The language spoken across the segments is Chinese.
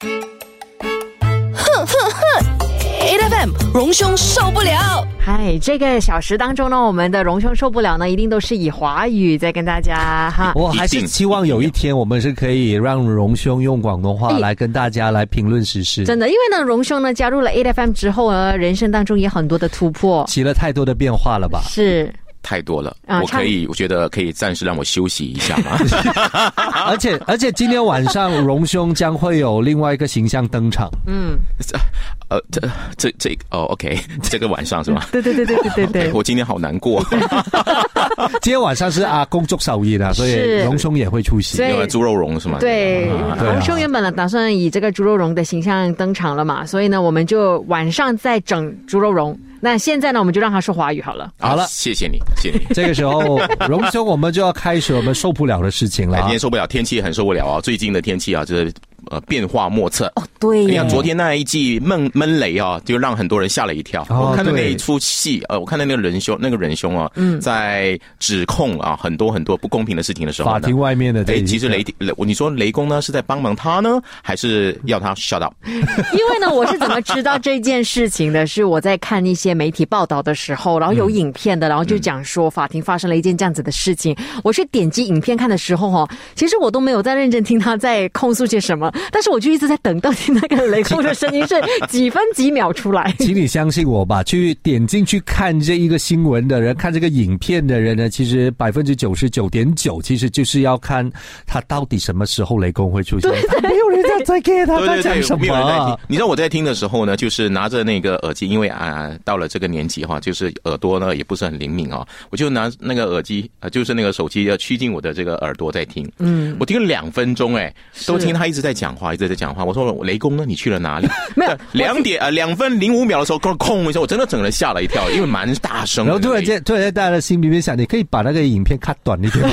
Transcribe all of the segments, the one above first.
哼哼哼，A F M 荣兄受不了。嗨，这个小时当中呢，我们的荣兄受不了呢，一定都是以华语在跟大家哈。我还是希望有一天我们是可以让荣兄用广东话来跟大家来评论时事。真的，因为呢，荣兄呢加入了 A F M 之后呢，人生当中也很多的突破，起了太多的变化了吧？是。太多了，我可以，我觉得可以暂时让我休息一下嘛。而且而且今天晚上荣兄将会有另外一个形象登场。嗯，呃，这这这哦，OK，这个晚上是吗？对对对对对对对。我今天好难过。今天晚上是啊公祝寿宴啊，所以荣兄也会出席。因为猪肉荣是吗？对，荣兄原本呢打算以这个猪肉荣的形象登场了嘛，所以呢我们就晚上再整猪肉荣。那现在呢，我们就让他说华语好了。好了，谢谢你，谢谢你。这个时候，荣兄，我们就要开始我们受不了的事情了。今天受不了，天气很受不了啊！最近的天气啊，就是。呃，变化莫测哦。对，你看昨天那一季闷闷雷啊，就让很多人吓了一跳。我看到那一出戏，呃，我看到那个仁兄，那个仁兄啊，在指控啊很多很多不公平的事情的时候，法庭外面的。哎，其实雷雷，你说雷公呢是在帮忙他呢，还是要他 shut up？因为呢，我是怎么知道这件事情的？是我在看一些媒体报道的时候，然后有影片的，然后就讲说法庭发生了一件这样子的事情。我去点击影片看的时候，哈，其实我都没有在认真听他在控诉些什么，但是我就一直在。等到底那个雷公的声音是几分几秒出来？请你相信我吧，去点进去看这一个新闻的人，看这个影片的人呢，其实百分之九十九点九，其实就是要看他到底什么时候雷公会出现。没有人在在给他在讲什么。你知道我在听的时候呢，就是拿着那个耳机，因为啊，到了这个年纪哈，就是耳朵呢也不是很灵敏啊，我就拿那个耳机呃，就是那个手机要趋近我的这个耳朵在听。嗯，我听了两分钟，哎，都听他一直在讲话，一直在讲话。我说雷公呢？你去了哪里？没有 两点啊，两分零五秒的时候，空一下，我真的整个人吓了一跳，因为蛮大声。然后突然间，突然间，大家的心里面想，你可以把那个影片看短一点。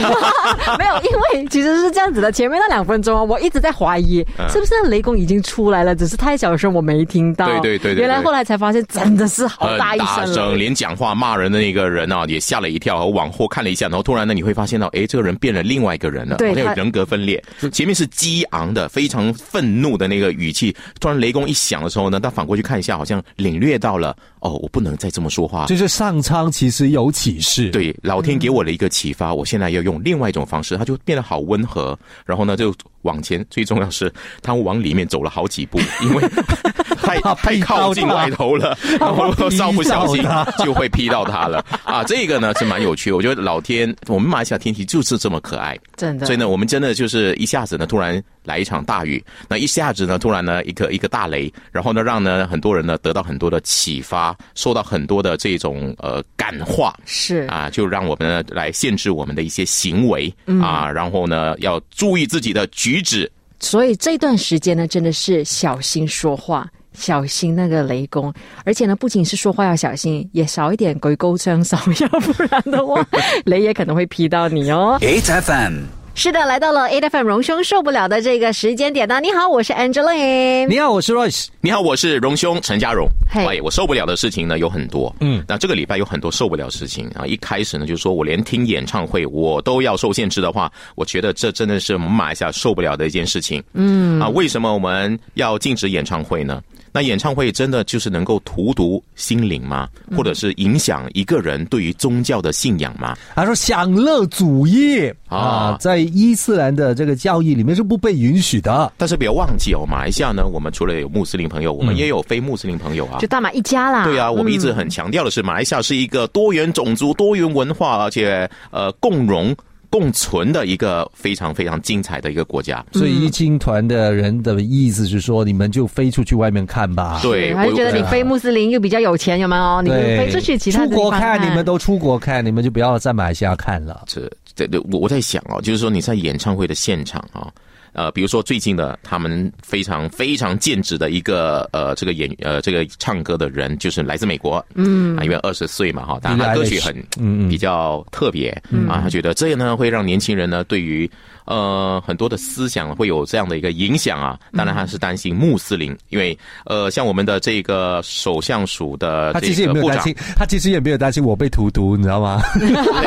没有，因为其实是这样子的，前面那两分钟啊，我一直在怀疑是不是雷公已经出来了，只是太小声，我没听到。对对对，原来后来才发现，真的是好大一声，连讲话骂人的那个人啊，也吓了一跳，往后看了一下，然后突然呢，你会发现到，哎，这个人变了另外一个人了，好像有人格分裂。前面是激昂的、非常常愤怒的那个语气。突然雷公一响的时候呢，他反过去看一下，好像领略到了哦，我不能再这么说话。就是上苍其实有启示，对，老天给我了一个启发，我现在要用另外一种方式，他就变得好温和。然后呢，就往前，最重要是他往里面走了好几步，因为 太太靠近外头了，然后稍不小心就会劈到他了啊！这个呢是蛮有趣，我觉得老天，我们马来西亚天气就是这么可爱，真的。所以呢，我们真的就是一下子呢，突然。来一场大雨，那一下子呢，突然呢，一个一个大雷，然后呢，让呢很多人呢得到很多的启发，受到很多的这种呃感化，是啊，就让我们呢来限制我们的一些行为啊，然后呢要注意自己的举止。所以这段时间呢，真的是小心说话，小心那个雷公，而且呢，不仅是说话要小心，也少一点鬼沟声，少 要不然的话，雷也可能会劈到你哦。H F M。是的，来到了 A F M 荣兄受不了的这个时间点呢。你好，我是 Angeline。你好，我是 Royce。你好，我是荣兄陈家荣。嘿，我受不了的事情呢有很多。嗯，那这个礼拜有很多受不了事情啊。一开始呢，就是说我连听演唱会我都要受限制的话，我觉得这真的是我们马来西亚受不了的一件事情。嗯，啊，为什么我们要禁止演唱会呢？那演唱会真的就是能够荼毒心灵吗？或者是影响一个人对于宗教的信仰吗？他说享乐主义啊，在伊斯兰的这个教义里面是不被允许的。但是不要忘记哦，马来西亚呢，我们除了有穆斯林朋友，我们也有非穆斯林朋友啊，就大马一家啦。对啊，我们一直很强调的是，马来西亚是一个多元种族、多元文化，而且呃共荣。共存的一个非常非常精彩的一个国家，所以一青团的人的意思是说，你们就飞出去外面看吧。对，还是觉得你非穆斯林又比较有钱，有没有？你们飞出去其他出国看，你们都出国看，你们就不要在马来西亚看了。这对对我我在想哦，就是说你在演唱会的现场啊。呃，比如说最近的，他们非常非常兼职的一个呃，这个演呃，这个唱歌的人，就是来自美国，嗯，啊，因为二十岁嘛，哈，但他歌曲很嗯比较特别，啊，他觉得这样呢会让年轻人呢对于。呃，很多的思想会有这样的一个影响啊。当然，他是担心穆斯林，因为呃，像我们的这个首相署的他其实也没有担心，他其实也没有担心我被荼毒，你知道吗？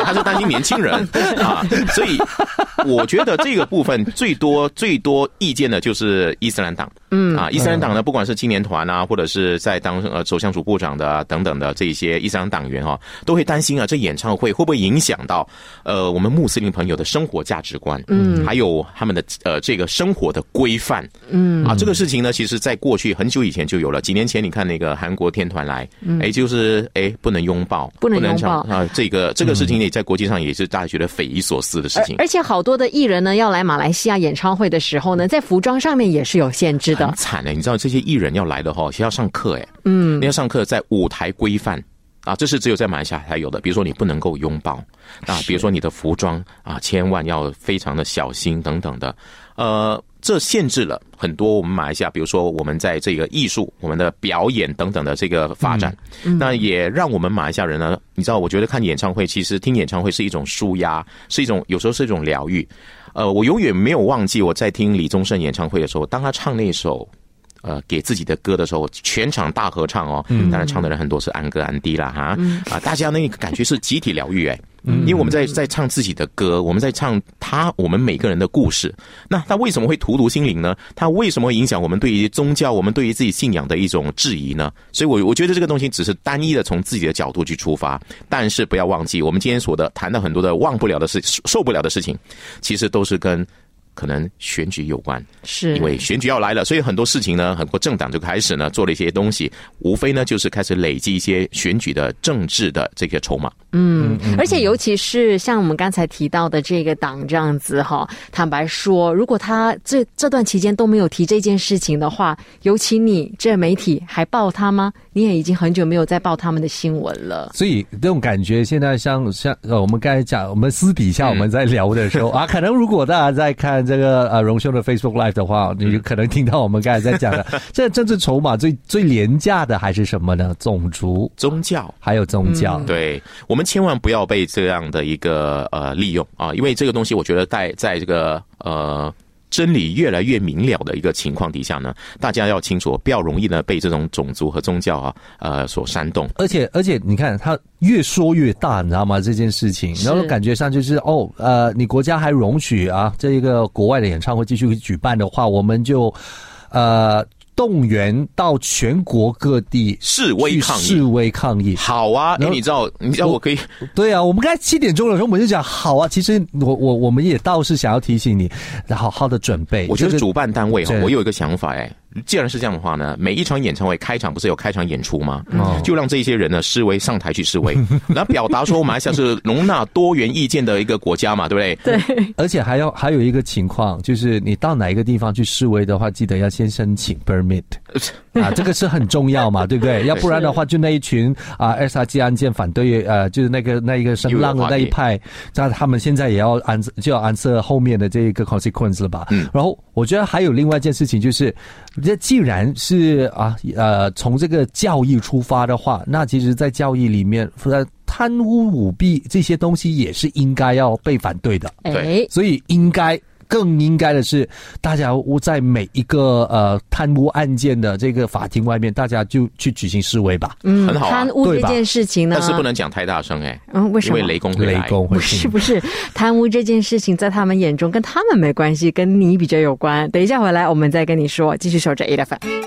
他是担心年轻人啊。所以，我觉得这个部分最多最多意见的就是伊斯兰党。嗯啊，伊斯兰党呢，不管是青年团啊，或者是在当呃首相署部长的、啊、等等的这一些伊斯兰党员哈、都会担心啊，这演唱会会不会影响到呃我们穆斯林朋友的生活价值观，嗯，还有他们的呃这个生活的规范，嗯啊，这个事情呢，其实在过去很久以前就有了。几年前你看那个韩国天团来，哎、就是哎不能拥抱，不能拥抱啊，这个这个事情也在国际上也是大家觉得匪夷所思的事情。而且好多的艺人呢，要来马来西亚演唱会的时候呢，在服装上面也是有限制的很。惨的，你知道这些艺人要来的话，需要上课哎，嗯，你要上课在舞台规范。啊，这是只有在马来西亚才有的。比如说，你不能够拥抱啊，比如说你的服装啊，千万要非常的小心等等的。呃，这限制了很多我们马来西亚，比如说我们在这个艺术、我们的表演等等的这个发展，那也让我们马来西亚人呢，你知道，我觉得看演唱会，其实听演唱会是一种舒压，是一种有时候是一种疗愈。呃，我永远没有忘记我在听李宗盛演唱会的时候，当他唱那首。呃，给自己的歌的时候，全场大合唱哦。当然，唱的人很多是安哥、安迪啦，哈、啊，大家那个感觉是集体疗愈哎。因为我们在在唱自己的歌，我们在唱他我们每个人的故事。那他为什么会荼毒心灵呢？他为什么会影响我们对于宗教、我们对于自己信仰的一种质疑呢？所以我，我觉得这个东西只是单一的从自己的角度去出发，但是不要忘记，我们今天所的谈的很多的忘不了的事、受不了的事情，其实都是跟可能选举有关。是因为选举要来了，所以很多事情呢，很多政党就开始呢做了一些东西，无非呢就是开始累积一些选举的政治的这个筹码。嗯，而且尤其是像我们刚才提到的这个党这样子哈，坦白说，如果他这这段期间都没有提这件事情的话，尤其你这媒体还报他吗？你也已经很久没有再报他们的新闻了。所以这种感觉，现在像像呃，我们刚才讲，我们私底下我们在聊的时候、啊，可能如果大家在看这个呃荣兄的 Facebook Live 的话，你就可能听到我们刚才在讲的，这政治筹码最最廉价的还是什么呢？种族，宗教还有宗教。对我们千万不要被这样的一个呃利用啊，因为这个东西，我觉得在在这个呃。真理越来越明了的一个情况底下呢，大家要清楚，不要容易呢被这种种族和宗教啊呃所煽动。而且而且，你看他越说越大，你知道吗？这件事情，然后感觉上就是哦，呃，你国家还容许啊，这一个国外的演唱会继续举办的话，我们就呃动员到全国各地示威抗议示威抗议。好啊，哎，然后你知道，你知道我可以对啊，我们刚才七点钟的时候，我们就讲好啊。其实我我我们也倒是想要提醒你，好好的准备。我觉得主办单位哈，我有一个想法哎，既然是这样的话呢，每一场演唱会开场不是有开场演出吗？哦就让这些人呢示威上台去示威，然后表达说马来西亚是容纳多元意见的一个国家嘛，对不对？对，而且还要还有一个情况，就是你到哪一个地方去示威的话，记得要先申请 permit 啊，这个是很重要嘛，对不对？要不然的话，就那一群啊 SRG 案件反对呃，就是那个那一个声浪的那一派，那他们现在也要安就要安设后面的这一个 consequence 了吧？嗯然后我觉得还有另外一件事情就是，这既然是啊呃从这个教义出发的话，那其实在教义里面，呃贪污舞弊这些东西也是应该要被反对的。对，所以应该更应该的是，大家在每一个呃贪污案件的这个法庭外面，大家就去举行示威吧。嗯很好啊贪污这件事情呢，但是不能讲太大声哎，嗯，为什么因为？雷公会雷公会是不是，贪污这件事情在他们眼中跟他们没关系，跟你比较有关。等一下回来我们再跟你说，继续守着 A F M。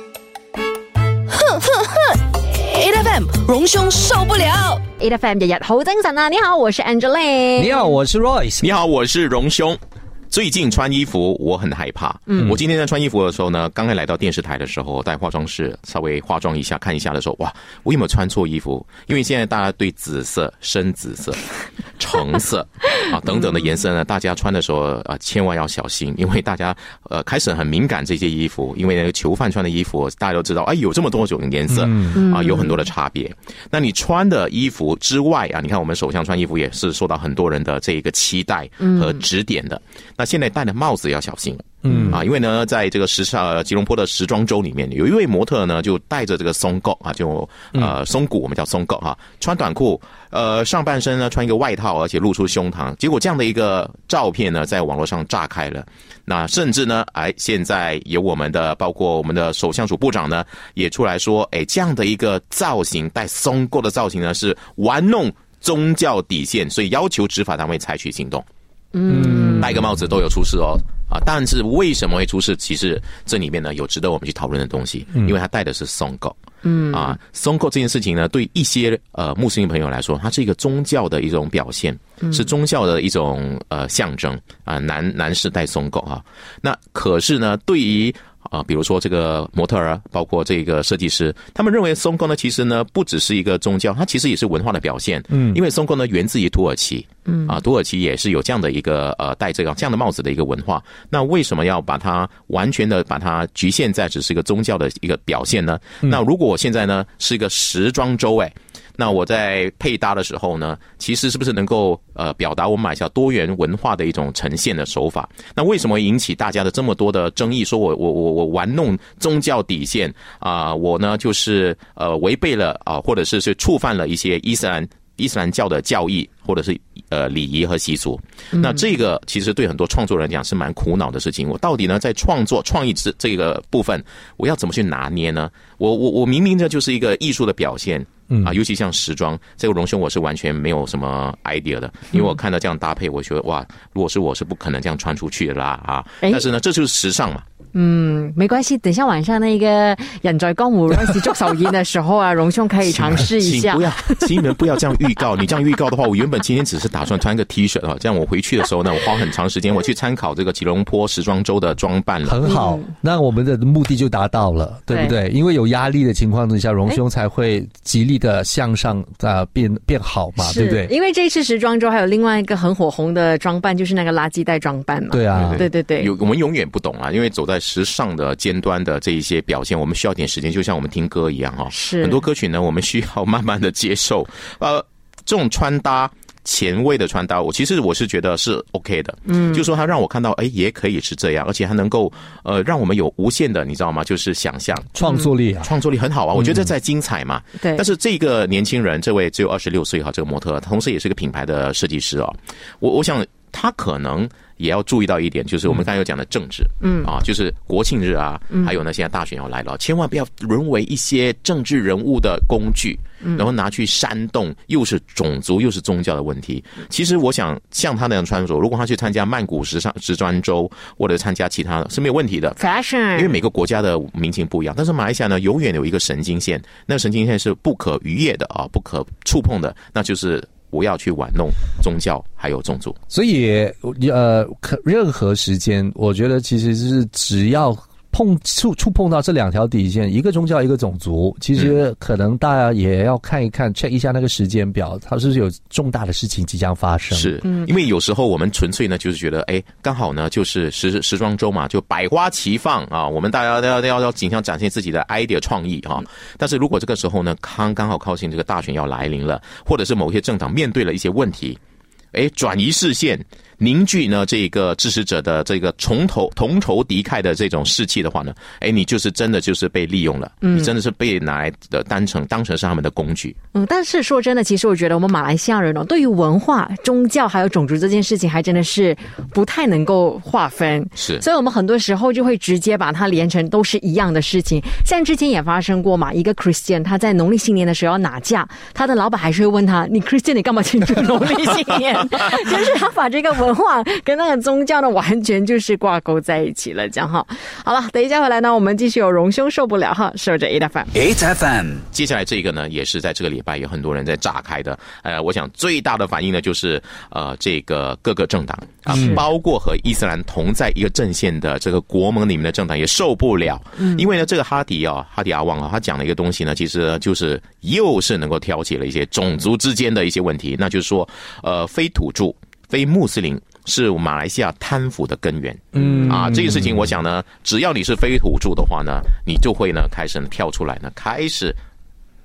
A F M 荣兄受不了。A F M 日日好精神啊！你好，我是 Angeline。你好，我是 Royce。你好，我是荣兄。最近穿衣服我很害怕。嗯，我今天在穿衣服的时候呢，刚才来到电视台的时候，在化妆室稍微化妆一下看一下的时候，哇，我有没有穿错衣服？因为现在大家对紫色、深紫色、橙色 啊等等的颜色呢，大家穿的时候啊、千万要小心，因为大家呃开始很敏感这些衣服，因为那个囚犯穿的衣服，大家都知道，哎，有这么多种颜色啊，有很多的差别。那你穿的衣服之外啊，你看我们首相穿衣服也是受到很多人的这一个期待和指点的。那现在戴的帽子要小心。嗯啊，因为呢，在这个时尚呃吉隆坡的时装周里面，有一位模特呢，就戴着这个松够啊，就呃松骨，我们叫松够哈，穿短裤，呃上半身呢穿一个外套，而且露出胸膛。结果这样的一个照片呢，在网络上炸开了。那甚至呢，哎，现在有我们的，包括我们的首相署部长呢，也出来说，哎，这样的一个造型，戴松够的造型呢，是玩弄宗教底线，所以要求执法单位采取行动。嗯，戴个帽子都有出事哦。啊，但是为什么会出事？其实这里面呢有值得我们去讨论的东西，因为他戴的是松狗。嗯啊，松狗这件事情呢，对一些呃穆斯林朋友来说，它是一个宗教的一种表现，是宗教的一种呃象征啊。男男士戴松狗啊，那可是呢，对于啊，比如说这个模特儿，包括这个设计师，他们认为松狗呢，其实呢不只是一个宗教，它其实也是文化的表现。嗯，因为松狗呢源自于土耳其，嗯啊，土耳其也是有这样的一个呃戴这个这样的帽子的一个文化。那为什么要把它完全的把它局限在只是一个宗教的一个表现呢？那如果我现在呢是一个时装周，哎。那我在配搭的时候呢，其实是不是能够呃表达我们马来西亚多元文化的一种呈现的手法？那为什么引起大家的这么多的争议？说我我我我玩弄宗教底线啊，我呢就是呃违背了啊，或者是是触犯了一些伊斯兰伊斯兰教的教义，或者是呃礼仪和习俗。那这个其实对很多创作人讲是蛮苦恼的事情。我到底呢在创作创意这这个部分，我要怎么去拿捏呢？我我我明明这就是一个艺术的表现。嗯啊，尤其像时装这个隆胸，我是完全没有什么 idea 的，因为我看到这样搭配，我觉得哇，如果是我是不可能这样穿出去的啦啊！但是呢，这就是时尚嘛。嗯，没关系，等下晚上那个人在江湖认识做手音的时候啊，荣兄可以尝试一下。不要，请你们不要这样预告。你这样预告的话，我原本今天只是打算穿个 T 恤啊，这样我回去的时候呢，我花很长时间我去参考这个吉隆坡时装周的装扮了。很好，那我们的目的就达到了，对不对？因为有压力的情况之下，荣兄才会极力的向上啊变变好嘛，对不对？因为这一次时装周还有另外一个很火红的装扮，就是那个垃圾袋装扮嘛。对啊，对对对，有我们永远不懂啊，因为走在时尚的尖端的这一些表现，我们需要点时间，就像我们听歌一样哈。是很多歌曲呢，我们需要慢慢的接受。呃，这种穿搭前卫的穿搭，我其实我是觉得是 OK 的。嗯，就说它让我看到，哎，也可以是这样，而且还能够呃，让我们有无限的，你知道吗？就是想象创作力啊，创作力很好啊。我觉得在精彩嘛。对。但是这个年轻人，这位只有二十六岁哈，这个模特，同时也是个品牌的设计师啊。我我想他可能。也要注意到一点，就是我们刚才有讲的政治，嗯啊，就是国庆日啊，还有呢，现在大选要来了，千万不要沦为一些政治人物的工具，然后拿去煽动，又是种族又是宗教的问题。其实我想，像他那样穿着，如果他去参加曼谷时尚时装周，或者参加其他的，是没有问题的。Fashion，因为每个国家的民情不一样，但是马来西亚呢，永远有一个神经线，那个神经线是不可逾越的啊，不可触碰的，那就是。不要去玩弄宗教还有种族，所以呃，可任何时间，我觉得其实是只要。碰触触碰到这两条底线，一个宗教，一个种族，其实可能大家也要看一看，check 一下那个时间表，它是不是有重大的事情即将发生？是，因为有时候我们纯粹呢，就是觉得，哎，刚好呢，就是时时装周嘛，就百花齐放啊，我们大家都要要要尽量展现自己的 idea 创意哈。但是如果这个时候呢，刚刚好靠近这个大选要来临了，或者是某些政党面对了一些问题，哎，转移视线。凝聚呢这个支持者的这个从头同仇敌忾的这种士气的话呢，哎，你就是真的就是被利用了，你真的是被拿来的当成当成是他们的工具。嗯，但是说真的，其实我觉得我们马来西亚人哦，对于文化、宗教还有种族这件事情，还真的是不太能够划分。是，所以我们很多时候就会直接把它连成都是一样的事情。像之前也发生过嘛，一个 Christian 他在农历新年的时候要拿假，他的老板还是会问他：“你 Christian 你干嘛庆祝农历新年？” 就是他把这个文。文化跟那个宗教呢，完全就是挂钩在一起了，这样哈。好了，等一下回来呢，我们继续有荣兄受不了哈，守着 A F M，A F M。接下来这个呢，也是在这个礼拜有很多人在炸开的。呃，我想最大的反应呢，就是呃，这个各个政党啊，包括和伊斯兰同在一个阵线的这个国盟里面的政党也受不了。嗯，因为呢，这个哈迪啊，哈迪阿旺啊，他讲了一个东西呢，其实就是又是能够挑起了一些种族之间的一些问题，那就是说，呃，非土著。非穆斯林是马来西亚贪腐的根源。嗯啊，这个事情我想呢，只要你是非土著的话呢，你就会呢开始跳出来呢，开始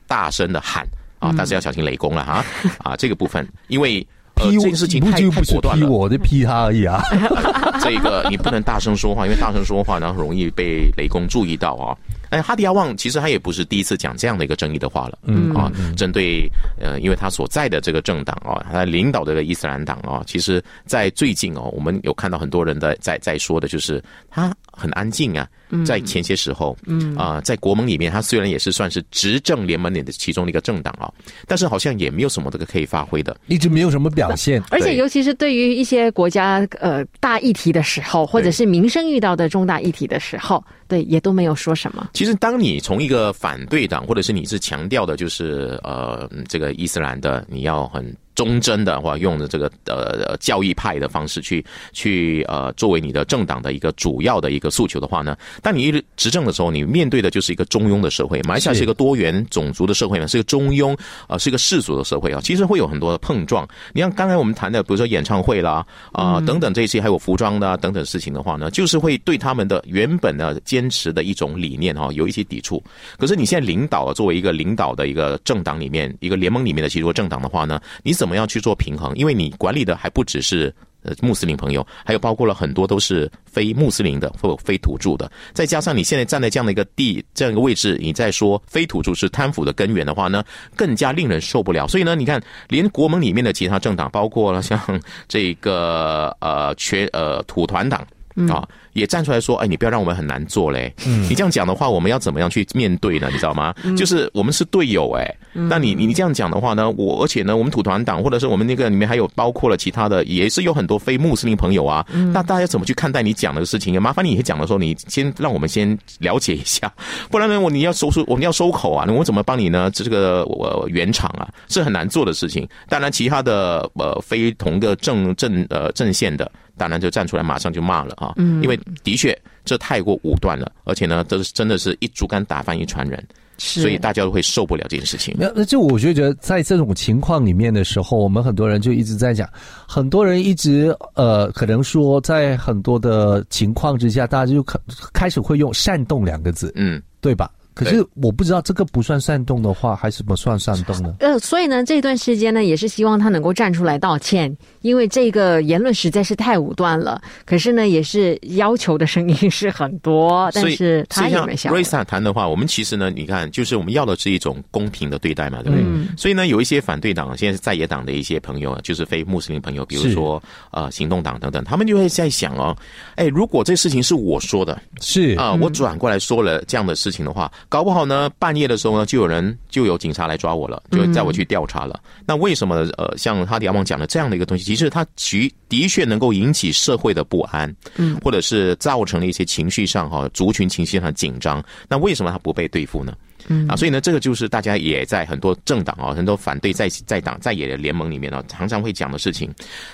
大声的喊啊，但是要小心雷公了哈 啊，这个部分因为。呃，这件事情太太果断了，我就批他而已啊。这个你不能大声说话，因为大声说话然后，容易被雷公注意到啊。哎，哈迪亚旺其实他也不是第一次讲这样的一个争议的话了，嗯啊，针对呃，因为他所在的这个政党啊，他领导的伊斯兰党啊，其实在最近哦，我们有看到很多人在在在说的就是他很安静啊，在前些时候，嗯啊、在国盟里面，他虽然也是算是执政联盟里的其中的一个政党啊，但是好像也没有什么这个可以发挥的。一直没有什么表现。而且尤其是对于一些国家呃大议题的时候，或者是民生遇到的重大议题的时候，对，也都没有说什么。其实，当你从一个反对党，或者是你是强调的，就是呃嗯这个伊斯兰的，你要很忠贞的话，用的这个呃教义派的方式去去呃作为你的政党的一个主要的一个诉求的话呢，当你一执政的时候，你面对的就是一个中庸的社会。马来西亚是是一个多元种族的社会呢，是一个中庸呃是一个世俗的社会啊，其实会有很多的碰撞。你像刚才我们谈的，比如说演唱会啦啊、等等这些，还有服装的、啊、等等事情的话呢，就是会对他们的原本的坚持的一种理念哈、有一些抵触。可是你现在领导啊作为一个领导的一个政党里面，一个联盟里面的其中政党的话呢，你怎怎么样去做平衡？因为你管理的还不只是。呃，穆斯林朋友，还有包括了很多都是非穆斯林的或非土著的，再加上你现在站在这样的一个地这样一个位置，你在说非土著是贪腐的根源的话呢，更加令人受不了。所以呢，你看，连国盟里面的其他政党，包括了像这个呃全呃土团党。啊，也站出来说，哎，你不要让我们很难做嘞。嗯，你这样讲的话，我们要怎么样去面对呢？你知道吗？就是我们是队友哎、那你你你这样讲的话呢，我而且呢，我们土团党或者是我们那个里面还有包括了其他的，也是有很多非穆斯林朋友啊。那大家怎么去看待你讲的事情？麻烦你讲的时候，你先让我们先了解一下，不然呢，我你要收收我们要收口啊，那我怎么帮你呢？这个我圆场啊，是很难做的事情。当然，其他的呃非同个正正呃阵线的。当然就站出来，马上就骂了啊！嗯，因为的确这太过武断了，而且呢，这是真的是一竹竿打翻一船人，是所以大家都会受不了这件事情。那那就我就觉得，在这种情况里面的时候，我们很多人就一直在讲，很多人一直呃，可能说在很多的情况之下，大家就开开始会用煽动两个字，嗯，对吧？可是我不知道这个不算煽动的话，还是不算煽动呢？呃，所以呢，这段时间呢，也是希望他能够站出来道歉，因为这个言论实在是太武断了。可是呢，也是要求的声音是很多，但是他所以像也没效瑞。萨谈的话，我们其实呢，你看，就是我们要的是一种公平的对待嘛，对不对？嗯所以呢，有一些反对党，现在是在野党的一些朋友啊，就是非穆斯林朋友，比如说呃行动党等等，他们就会在想哦，哎，如果这事情是我说的，是啊、我转过来说了这样的事情的话，搞不好呢，半夜的时候呢，就有人就有警察来抓我了，就带我去调查了。那为什么呃，像哈迪阿旺讲的这样的一个东西，其实它其的确能够引起社会的不安，嗯，或者是造成了一些情绪上哈、族群情绪上紧张。那为什么它不被对付呢？嗯啊，所以呢，这个就是大家也在很多政党啊，很多反对在在党在野的联盟里面呢，常常会讲的事情，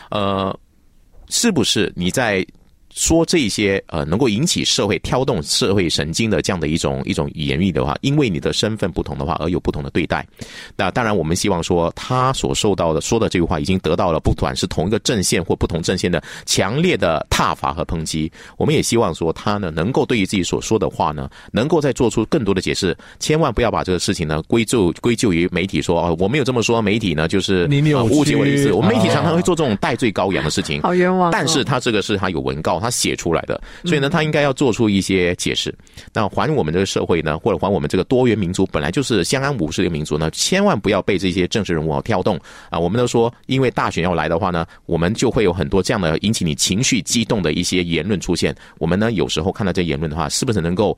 呃，是不是你在说这些呃能够引起社会挑动社会神经的这样的一种一种言语的话，因为你的身份不同的话而有不同的对待。那当然，我们希望说他所受到的说的这句话已经得到了不管是同一个阵线或不同阵线的强烈的挞伐和抨击。我们也希望说他呢能够对于自己所说的话呢，能够再做出更多的解释，千万不要把这个事情呢归咎归咎于媒体说哦我没有这么说，媒体呢就是你误解我的意思。我们媒体啊常常会做这种戴罪羔羊的事情。好冤枉哦但是他这个是他有文告，他写出来的，所以呢，他应该要做出一些解释。那还我们这个社会呢，或者还我们这个多元民族，本来就是相安无事的民族呢，千万不要被这些政治人物啊挑动啊。我们都说，因为大选要来的话呢，我们就会有很多这样的引起你情绪激动的一些言论出现。我们呢，有时候看到这言论的话，是不是能够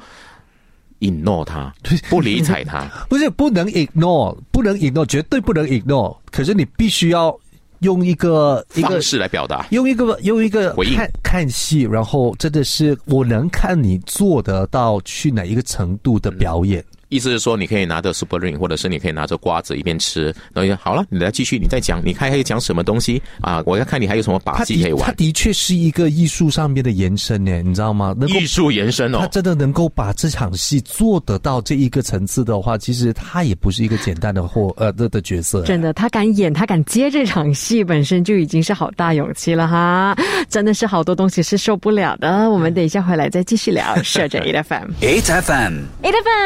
ignore 他，不理睬他？不是不能 ignore，不能 ignore，绝对不能 ignore。可是你必须要用一个一个方式来表达。用一个用一个回应看看戏，然后真的是我能看你做得到去哪一个程度的表演。意思是说，你可以拿着 Super Ring，或者是你可以拿着瓜子一边吃，然后就好了，你来继续，你再讲，你看可以讲什么东西啊？我要看你还有什么把戏可以玩它。的确是一个艺术上面的延伸呢，你知道吗？能够艺术延伸哦，他真的能够把这场戏做得到这一个层次的话，其实他也不是一个简单的或呃的的角色。真的，他敢演，他敢接这场戏，本身就已经是好大勇气了哈！真的是好多东西是受不了的。我们等一下回来再继续聊。设着 A F M。8 FM.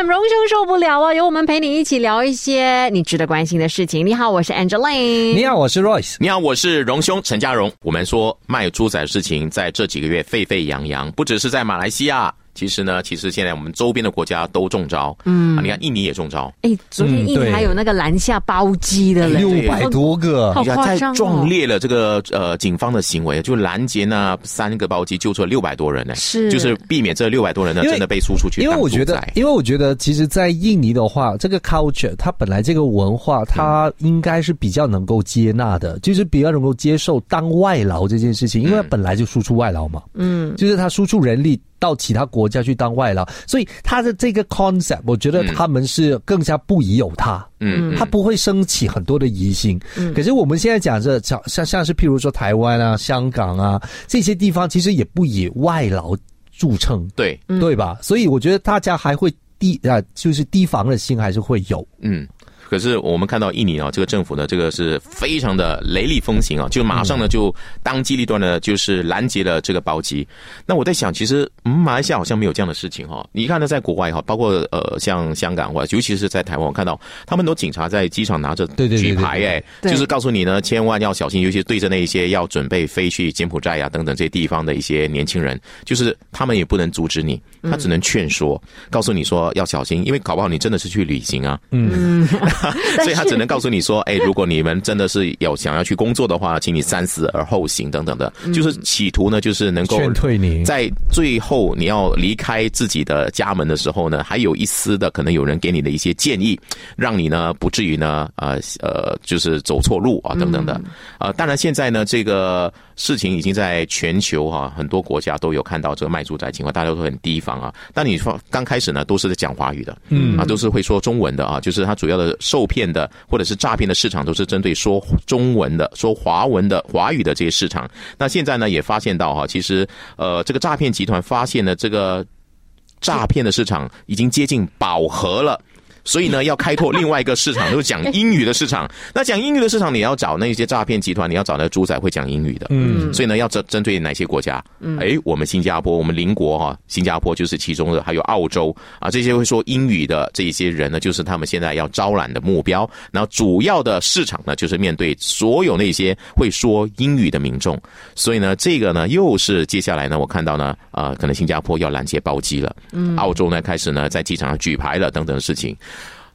荣兄受不了啊！有我们陪你一起聊一些你值得关心的事情。你好，我是 Angeline。你好，我是 Royce。你好，我是荣兄陈家荣。我们说卖猪仔的事情在这几个月沸沸扬扬，不只是在马来西亚。其实呢，其实现在我们周边的国家都中招，嗯，啊，你看印尼也中招，哎，昨天印尼还有那个拦下包机的嘞，六百多个。好你看在夸张哦。壮烈了这个呃警方的行为，就拦截那三个包机，救出了六百多人呢，是。就是避免这六百多人呢真的被输出去因为我觉得，因为我觉得，其实，在印尼的话，这个 culture 它本来这个文化，它应该是比较能够接纳的，就是比较能够接受当外劳这件事情，因为它本来就输出外劳嘛，嗯，就是他输出人力到其他国家去当外劳，所以他的这个 concept，我觉得他们是更加不疑有他。嗯，他不会升起很多的疑心。可是我们现在讲这像像像是譬如说台湾啊、香港啊这些地方，其实也不以外劳著称，对，对吧？所以我觉得大家还会提啊，就是提防的心还是会有。嗯。可是我们看到印尼啊，这个政府呢，这个是非常的雷厉风行啊，就马上呢就当机立断的，就是拦截了这个包机。那我在想，其实嗯，马来西亚好像没有这样的事情哈。你看呢，在国外哈，包括呃像香港或者尤其是在台湾，我看到他们都警察在机场拿着对对对举牌哎，就是告诉你呢，千万要小心，尤其是对着那一些要准备飞去柬埔寨呀、等等这些地方的一些年轻人，就是他们也不能阻止你，他只能劝说，告诉你说要小心，因为搞不好你真的是去旅行啊，所以他只能告诉你说，哎，如果你们真的是有想要去工作的话，请你三思而后行等等的，就是企图呢，就是能够劝退你。在最后你要离开自己的家门的时候呢，还有一丝的可能有人给你的一些建议，让你呢不至于呢呃呃就是走错路啊等等的。呃，当然现在呢这个事情已经在全球哈、很多国家都有看到这个卖住宅情况，大家都很提防啊。但你说刚开始呢都是在讲华语的，嗯啊都是会说中文的啊，就是它主要的受骗的或者是诈骗的市场都是针对说中文的、说华文的、华语的这些市场。那现在呢也发现到哈、其实呃这个诈骗集团发现了这个诈骗的市场已经接近饱和了。所以呢，要开拓另外一个市场，就是讲 英语的市场。那讲英语的市场，你要找那些诈骗集团，你要找那个猪仔会讲英语的。嗯，所以呢，要针针对哪些国家？嗯，哎，我们新加坡，我们邻国哈、新加坡就是其中的，还有澳洲啊，这些会说英语的这一些人呢，就是他们现在要招揽的目标。然后主要的市场呢，就是面对所有那些会说英语的民众。所以呢，这个呢，又是接下来呢，我看到呢，呃，可能新加坡要拦截包机了，嗯，澳洲呢开始呢在机场上举牌了等等的事情。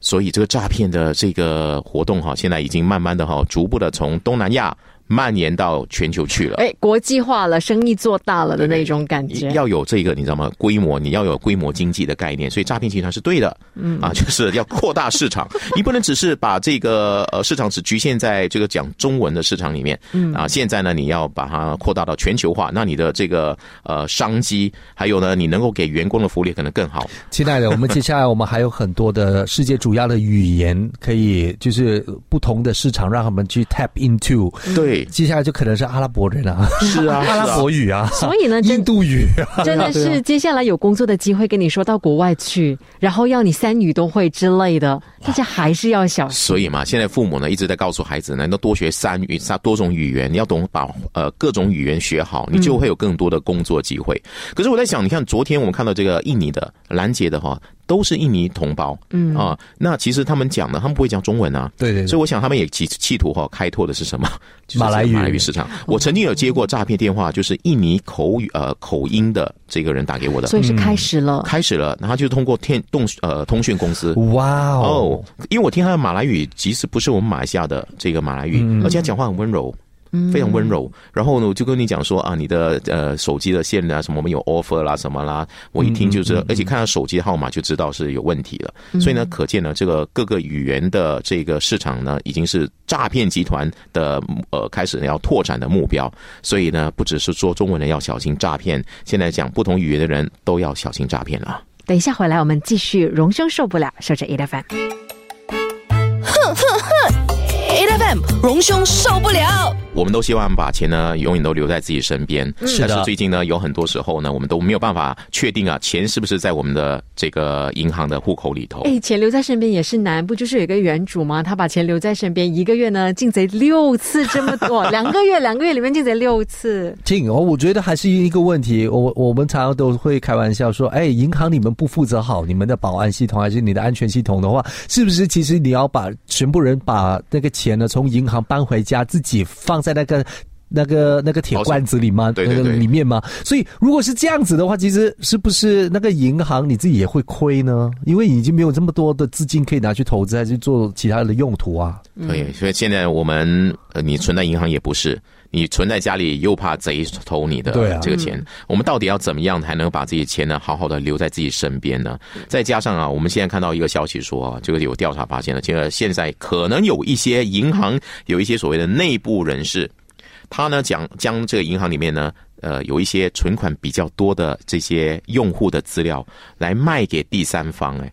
所以这个诈骗的这个活动哈，现在已经慢慢的哈，逐步的从东南亚蔓延到全球去了。哎，国际化了，生意做大了的那种感觉。要有这个你知道吗？规模，你要有规模经济的概念，所以诈骗集团是对的，嗯啊，就是要扩大市场，你不能只是把这个呃市场只局限在这个讲中文的市场里面，嗯啊，现在呢你要把它扩大到全球化，那你的这个呃商机，还有呢你能够给员工的福利可能更好。亲爱的，我们接下来我们还有很多的世界主要的语言，可以就是不同的市场让他们去 tap into。对，接下来就可能是阿拉伯人啊，是啊，阿拉伯语啊，所以呢，印度语。啊，真的是接下来有工作的机会，跟你说到国外去，然后要你三语都会之类的，大家还是要小心。所以嘛，现在父母呢一直在告诉孩子呢，要多学三语、三多种语言，你要懂把呃各种语言学好，你就会有更多的工作机会。可是我在想，你看昨天我们看到这个印尼的拦截的哈，都是印尼同胞，嗯啊，那其实他们讲的，他们不会讲中文啊，对对对所以我想他们也企企图哈开拓的是什么？就是马来语马来语市场。我曾经有接过诈骗电话，就是印尼口语呃口音的这个人打给我的，所以是开始了。开始了，然后就通过天动呃通讯公司。哇哦哦，因为我听他的马来语，其实不是我们马来西亚的这个马来语，而且他讲话很温柔。非常温柔，然后呢，我就跟你讲说啊，你的呃手机的线啊什么，我们有 offer 啦什么啦，我一听就知道，而且看到手机号码就知道是有问题了。所以呢，可见呢，这个各个语言的这个市场呢，已经是诈骗集团的呃开始要拓展的目标。所以呢，不只是说中文人要小心诈骗，现在讲不同语言的人都要小心诈骗了。等一下回来，我们继续荣升受不了，守着 A F M。A F M 荣兄受不了。我们都希望把钱呢永远都留在自己身边，是但是最近呢，有很多时候呢，我们都没有办法确定啊，钱是不是在我们的这个银行的户口里头。哎，钱留在身边也是难，不就是有一个原主吗？他把钱留在身边，一个月呢进贼六次这么多，两个月两个月里面进贼六次。进哦，我觉得还是一个问题。我我们常常都会开玩笑说，哎，银行你们不负责好你们的保安系统，还是你的安全系统的话，是不是其实你要把全部人把那个钱呢从银行搬回家，自己放在那个。那个那个铁罐子里吗？那个对里面吗？所以如果是这样子的话，其实是不是那个银行你自己也会亏呢？因为已经没有这么多的资金可以拿去投资，还是做其他的用途啊？对，所以现在我们呃，你存在银行也不是，你存在家里又怕贼偷你的这个钱。我们到底要怎么样才能把自己钱呢好好的留在自己身边呢？再加上啊，我们现在看到一个消息说啊，这个有调查发现了，这个现在可能有一些银行有一些所谓的内部人士，他呢讲将这个银行里面呢。呃，有一些存款比较多的这些用户的资料来卖给第三方，哎，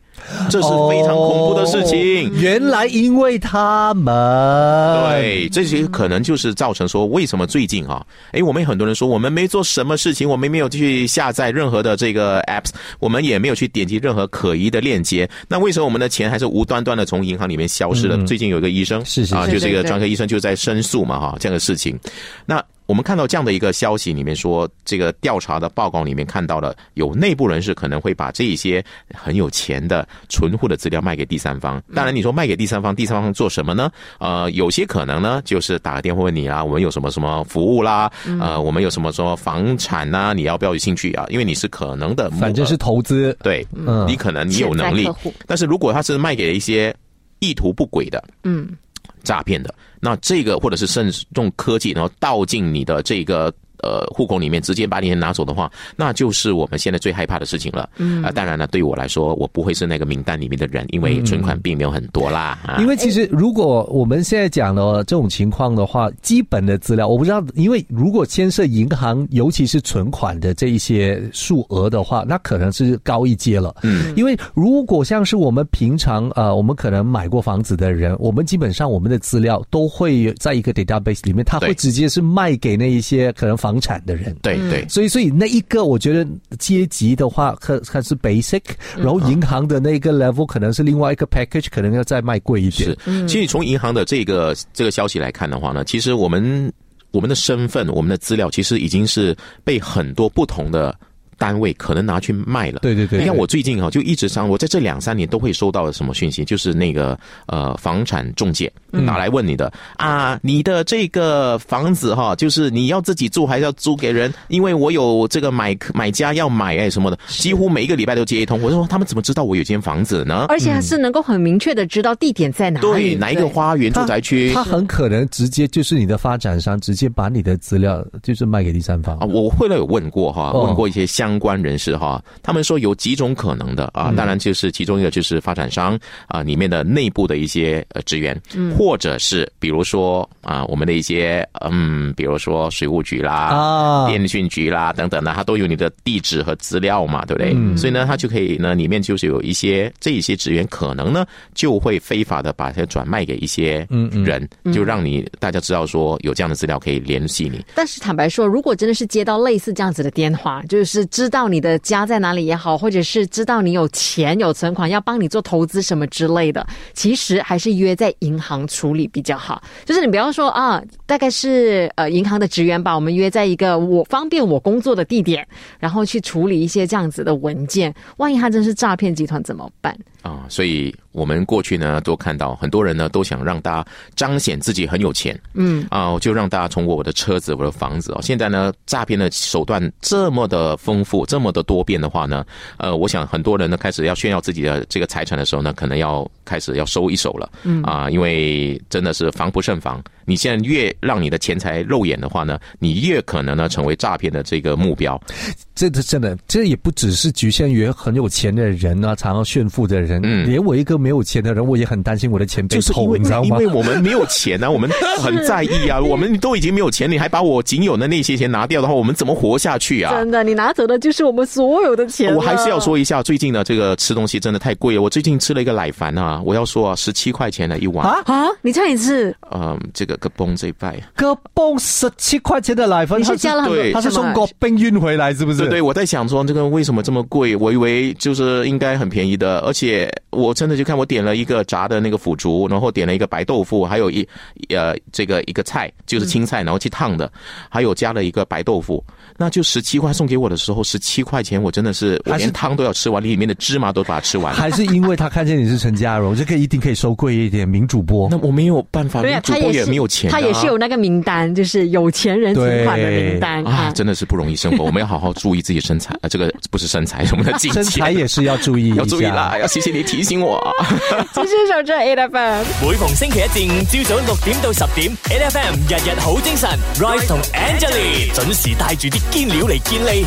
这是非常恐怖的事情。哦原来因为他们对，这些可能就是造成说，为什么最近啊，诶，我们很多人说我们没做什么事情，我们没有去下载任何的这个 apps，我们也没有去点击任何可疑的链接，那为什么我们的钱还是无端端的从银行里面消失了？最近有一个医生啊，是是是就这个专科医生就在申诉嘛，哈，这样的事情，那。我们看到这样的一个消息，里面说这个调查的报告里面看到了有内部人士可能会把这一些很有钱的存户的资料卖给第三方。当然，你说卖给第三方，第三方做什么呢？呃，有些可能呢，就是打个电话问你啦，我们有什么什么服务啦，呃，我们有什么什么房产呐、你要不要有兴趣啊？因为你是可能的，反正是投资，对，嗯。你可能你有能力。但是如果他是卖给一些意图不轨的，嗯，诈骗的，那这个或者是甚至用科技，然后倒进你的这个。呃，户口里面直接把你钱拿走的话，那就是我们现在最害怕的事情了。嗯啊、当然了，对我来说，我不会是那个名单里面的人，因为存款并没有很多啦。啊，因为其实如果我们现在讲的这种情况的话，基本的资料我不知道，因为如果牵涉银行，尤其是存款的这一些数额的话，那可能是高一阶了。嗯，因为如果像是我们平常呃，我们可能买过房子的人，我们基本上我们的资料都会在一个 database 里面，它会直接是卖给那一些可能房产的人。对对，所以，所以那一个我觉得阶级的话，可看是 basic，然后银行的那个 level 可能是另外一个 package，可能要再卖贵一点是。。其实从银行的这个这个消息来看的话呢，其实我们我们的身份、我们的资料，其实已经是被很多不同的单位可能拿去卖了。对对对，你看我最近哈、就一直上，我在这两三年都会收到什么讯息，就是那个呃房产中介打来问你的、啊，你的这个房子哈、就是你要自己住还是要租给人？因为我有这个买买家要买哎什么的，几乎每一个礼拜都接一通。我说他们怎么知道我有间房子呢？而且还是能够很明确的知道地点在哪里，对，哪一个花园住宅区？他很可能直接就是你的发展商，直接把你的资料就是卖给第三方啊，我后来有问过哈，哦问过一些相关人士哈，他们说有几种可能的啊，当然就是其中一个就是发展商啊里面的内部的一些呃职员，或者是比如说啊我们的一些嗯，比如说水务局啦。啊。电讯局啦，等等的，他都有你的地址和资料嘛，对不对？所以呢，他就可以呢，里面就是有一些这一些职员可能呢，就会非法的把它转卖给一些人，就让你大家知道说有这样的资料可以联系你。但是坦白说，如果真的是接到类似这样子的电话，就是知道你的家在哪里也好，或者是知道你有钱有存款要帮你做投资什么之类的，其实还是约在银行处理比较好。就是你不要说啊，大概是呃银行的职员把我们约在一个我方便我工作的地点，然后去处理一些这样子的文件，万一他真是诈骗集团怎么办？啊，所以我们过去呢都看到很多人呢都想让大家彰显自己很有钱，嗯啊，就让大家通过我的车子、我的房子哦。现在呢，诈骗的手段这么的丰富、这么的多变的话呢，呃，我想很多人呢开始要炫耀自己的这个财产的时候呢，可能要开始要收一手了，嗯啊，因为真的是防不胜防。你现在越让你的钱财肉眼的话呢，你越可能呢成为诈骗的这个目标。这这真的，这也不只是局限于很有钱的人啊，常要炫富的人，嗯连我一个没有钱的人，我也很担心我的钱被偷，就是因为你知道吗因为？我们没有钱啊，我们很在意啊，我们都已经没有钱，你还把我仅有的那些钱拿掉的话，我们怎么活下去啊？真的，你拿走的就是我们所有的钱。我还是要说一下，最近的这个吃东西真的太贵了。我最近吃了一个奶饭啊，我要说啊，十七块钱的一碗。啊啊，你再一次，嗯，这个个崩这一拜，个崩十七块钱的奶粉，你是他加了很多对他是从国宾运回来，是不是？对对，我在想说这个为什么这么贵？我以为就是应该很便宜的，而且我真的就看。我点了一个炸的那个腐竹，然后点了一个白豆腐，还有一呃这个一个菜就是青菜，然后去烫的，还有加了一个白豆腐，那就十七块送给我的时候，十七块钱我真的是我连汤都要吃完，里面的芝麻都把它吃完。还是因为他看见你是陈家荣，这个一定可以收贵一点，名主播。那我没有办法，对啊，主播也没有钱、啊，他也是有那个名单，就是有钱人请款的名单啊，真的是不容易生活。我们要好好注意自己身材啊，这个不是身材，是我们的金钱。身材也是要注意，要注意啦！要谢谢你提醒我。继续守着 A F M。每逢星期一至五朝早六点到十点，N F M 日日好精神，Rise 同 Angelie 準時帶住啲见料嚟见利。